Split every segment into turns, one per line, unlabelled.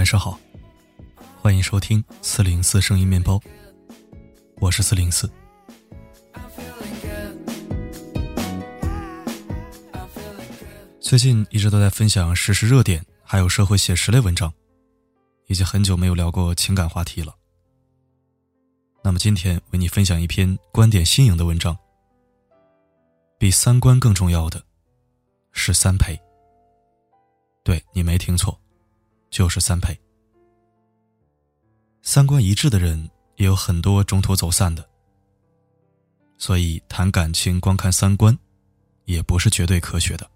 晚上好，欢迎收听四零四声音面包，我是四零四。最近一直都在分享时事热点，还有社会写实类文章，已经很久没有聊过情感话题了。那么今天为你分享一篇观点新颖的文章。比三观更重要的，是三陪。对你没听错，就是三陪。三观一致的人也有很多中途走散的，所以谈感情光看三观，也不是绝对科学的。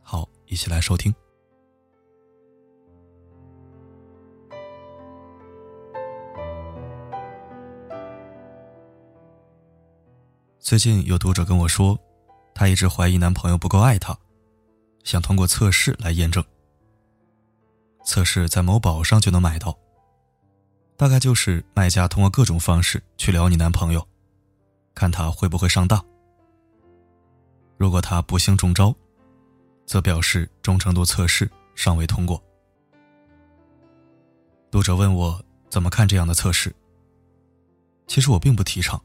好，一起来收听。最近有读者跟我说，她一直怀疑男朋友不够爱她，想通过测试来验证。测试在某宝上就能买到，大概就是卖家通过各种方式去撩你男朋友，看他会不会上当。如果他不幸中招。则表示忠诚度测试尚未通过。读者问我怎么看这样的测试。其实我并不提倡。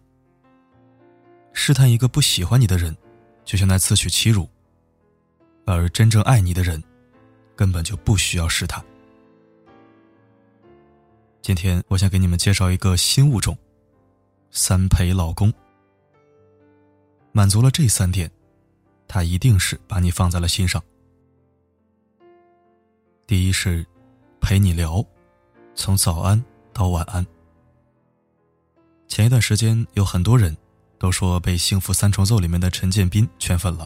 试探一个不喜欢你的人，就像在自取其辱；而真正爱你的人，根本就不需要试探。今天我想给你们介绍一个新物种——三陪老公。满足了这三点。他一定是把你放在了心上。第一是陪你聊，从早安到晚安。前一段时间有很多人都说被《幸福三重奏》里面的陈建斌圈粉了。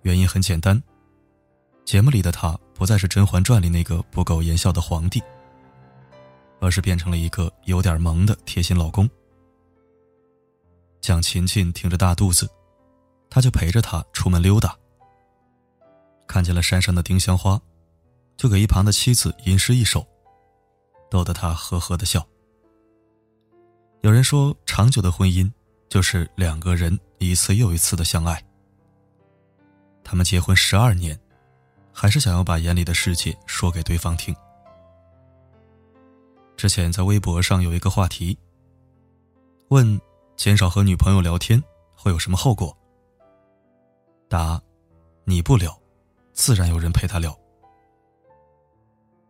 原因很简单，节目里的他不再是《甄嬛传》里那个不苟言笑的皇帝，而是变成了一个有点萌的贴心老公。蒋勤勤挺着大肚子。他就陪着她出门溜达，看见了山上的丁香花，就给一旁的妻子吟诗一首，逗得他呵呵的笑。有人说，长久的婚姻就是两个人一次又一次的相爱。他们结婚十二年，还是想要把眼里的世界说给对方听。之前在微博上有一个话题，问减少和女朋友聊天会有什么后果？答：你不聊，自然有人陪他聊。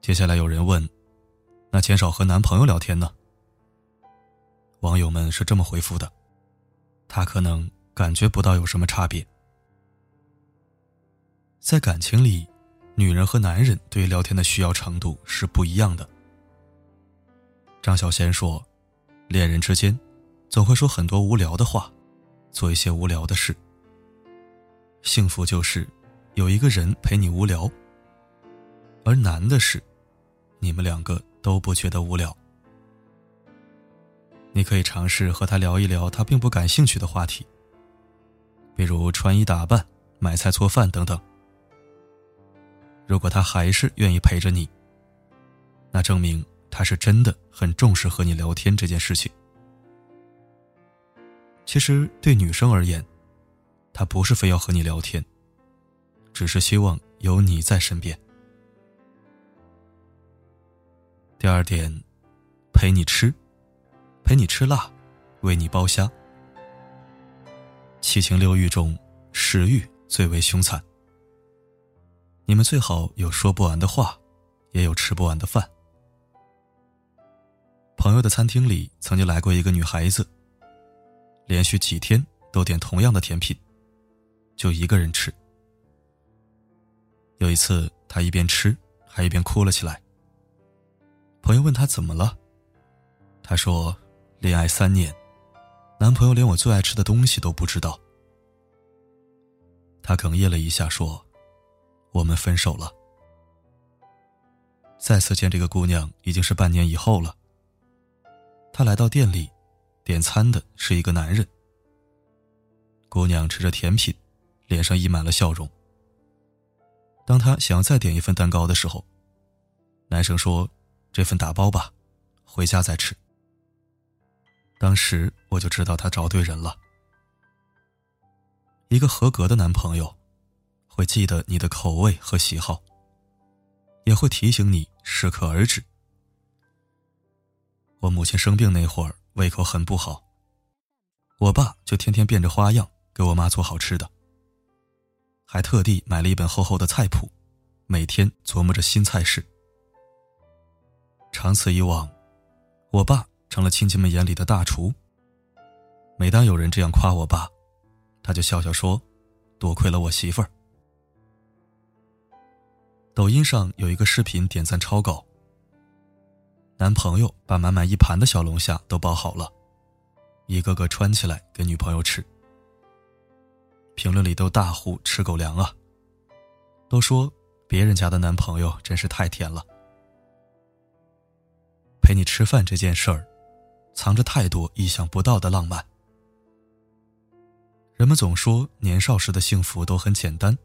接下来有人问：那减少和男朋友聊天呢？网友们是这么回复的：他可能感觉不到有什么差别。在感情里，女人和男人对聊天的需要程度是不一样的。张小娴说：恋人之间，总会说很多无聊的话，做一些无聊的事。幸福就是有一个人陪你无聊，而难的是，你们两个都不觉得无聊。你可以尝试和他聊一聊他并不感兴趣的话题，比如穿衣打扮、买菜做饭等等。如果他还是愿意陪着你，那证明他是真的很重视和你聊天这件事情。其实对女生而言，他不是非要和你聊天，只是希望有你在身边。第二点，陪你吃，陪你吃辣，为你剥虾。七情六欲中，食欲最为凶残。你们最好有说不完的话，也有吃不完的饭。朋友的餐厅里曾经来过一个女孩子，连续几天都点同样的甜品。就一个人吃。有一次，她一边吃，还一边哭了起来。朋友问她怎么了，她说：“恋爱三年，男朋友连我最爱吃的东西都不知道。”她哽咽了一下，说：“我们分手了。”再次见这个姑娘已经是半年以后了。他来到店里，点餐的是一个男人。姑娘吃着甜品。脸上溢满了笑容。当他想要再点一份蛋糕的时候，男生说：“这份打包吧，回家再吃。”当时我就知道他找对人了。一个合格的男朋友，会记得你的口味和喜好，也会提醒你适可而止。我母亲生病那会儿，胃口很不好，我爸就天天变着花样给我妈做好吃的，还特地买了一本厚厚的菜谱，每天琢磨着新菜式。长此以往，我爸成了亲戚们眼里的大厨。每当有人这样夸我爸，他就笑笑说：“多亏了我媳妇儿。”抖音上有一个视频点赞超高，男朋友把满满一盘的小龙虾都包好了，一个个穿起来给女朋友吃。评论里都大呼“吃狗粮啊”，都说别人家的男朋友真是太甜了。陪你吃饭这件事儿，藏着太多意想不到的浪漫。人们总说年少时的幸福都很简单，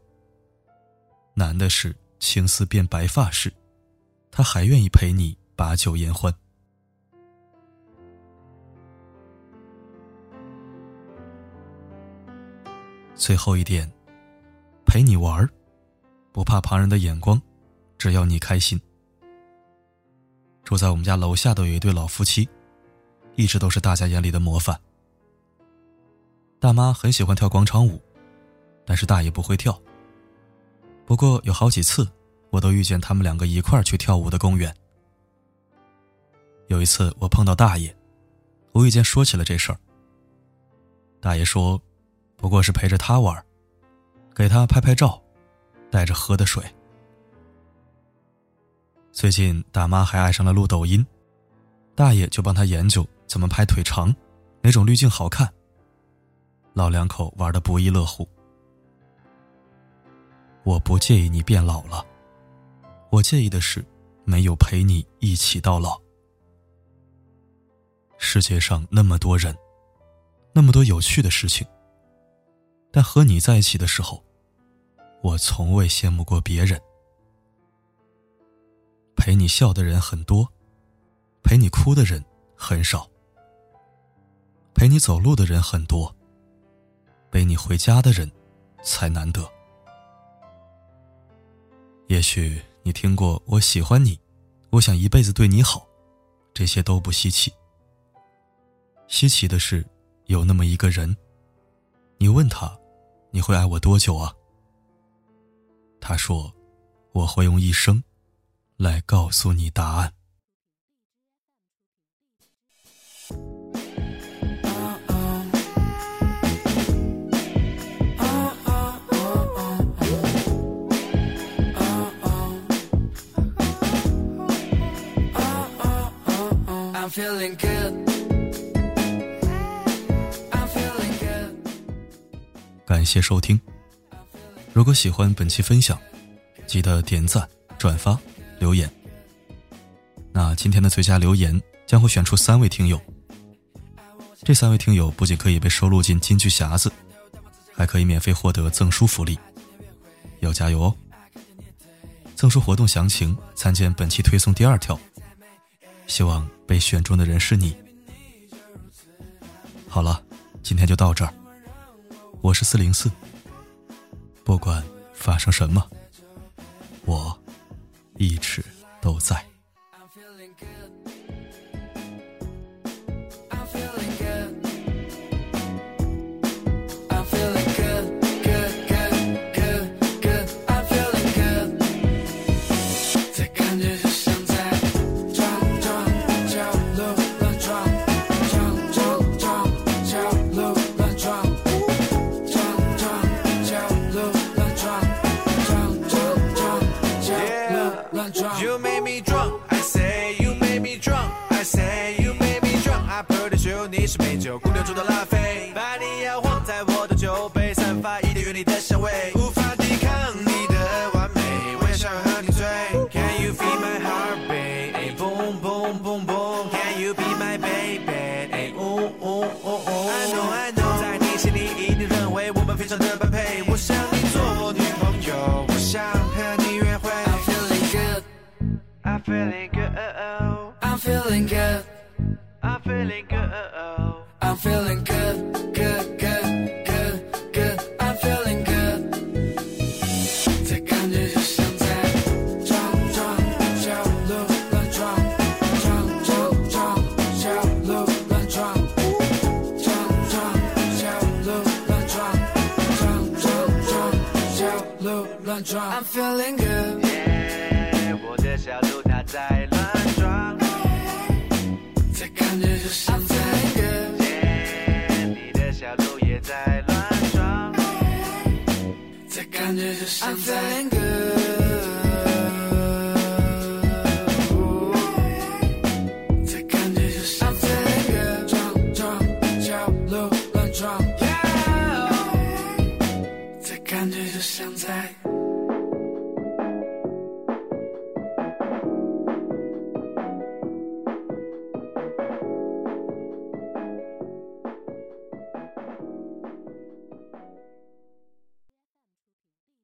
难的是青丝变白发时，他还愿意陪你把酒言欢。最后一点，陪你玩儿，不怕旁人的眼光，只要你开心。住在我们家楼下的有一对老夫妻，一直都是大家眼里的模范。大妈很喜欢跳广场舞，但是大爷不会跳。不过有好几次，我都遇见他们两个一块儿去跳舞的公园。有一次我碰到大爷，无意间说起了这事儿。大爷说：“不过是陪着他玩，给他拍拍照，带着喝的水。”最近大妈还爱上了录抖音，大爷就帮她研究怎么拍腿长，哪种滤镜好看。老两口玩的不亦乐乎。我不介意你变老了，我介意的是没有陪你一起到老。世界上那么多人，那么多有趣的事情，但和你在一起的时候，我从未羡慕过别人。陪你笑的人很多，陪你哭的人很少。陪你走路的人很多。背你回家的人，才难得。也许你听过“我喜欢你，我想一辈子对你好”，这些都不稀奇。稀奇的是，有那么一个人，你问他：“你会爱我多久啊？”他说：“我会用一生，来告诉你答案。” Feeling good. 感谢收听。如果喜欢本期分享，记得点赞、转发、留言。那今天的最佳留言将会选出三位听友。这三位听友不仅可以被收录进金句匣子，还可以免费获得赠书福利。要加油哦！赠书活动详情参见本期推送第二条。希望被选中的人是你。好了，今天就到这儿。我是四零四，不管发生什么，我一直都在。
I'm drunk. You made me drunk. I say you made me drunk. I say you made me drunk. I 喝的只有你是美酒，姑娘煮的拉菲，把你摇晃在我的酒杯，散发一点原力的香味，无法抵抗你的完美，我也想和你醉。Can you feel my heartbeat? Boom boom boom boom. Can you be my
乱撞。
I'm feeling good。Yeah，我的小鹿它在乱撞。这感觉就像在。感觉就像在。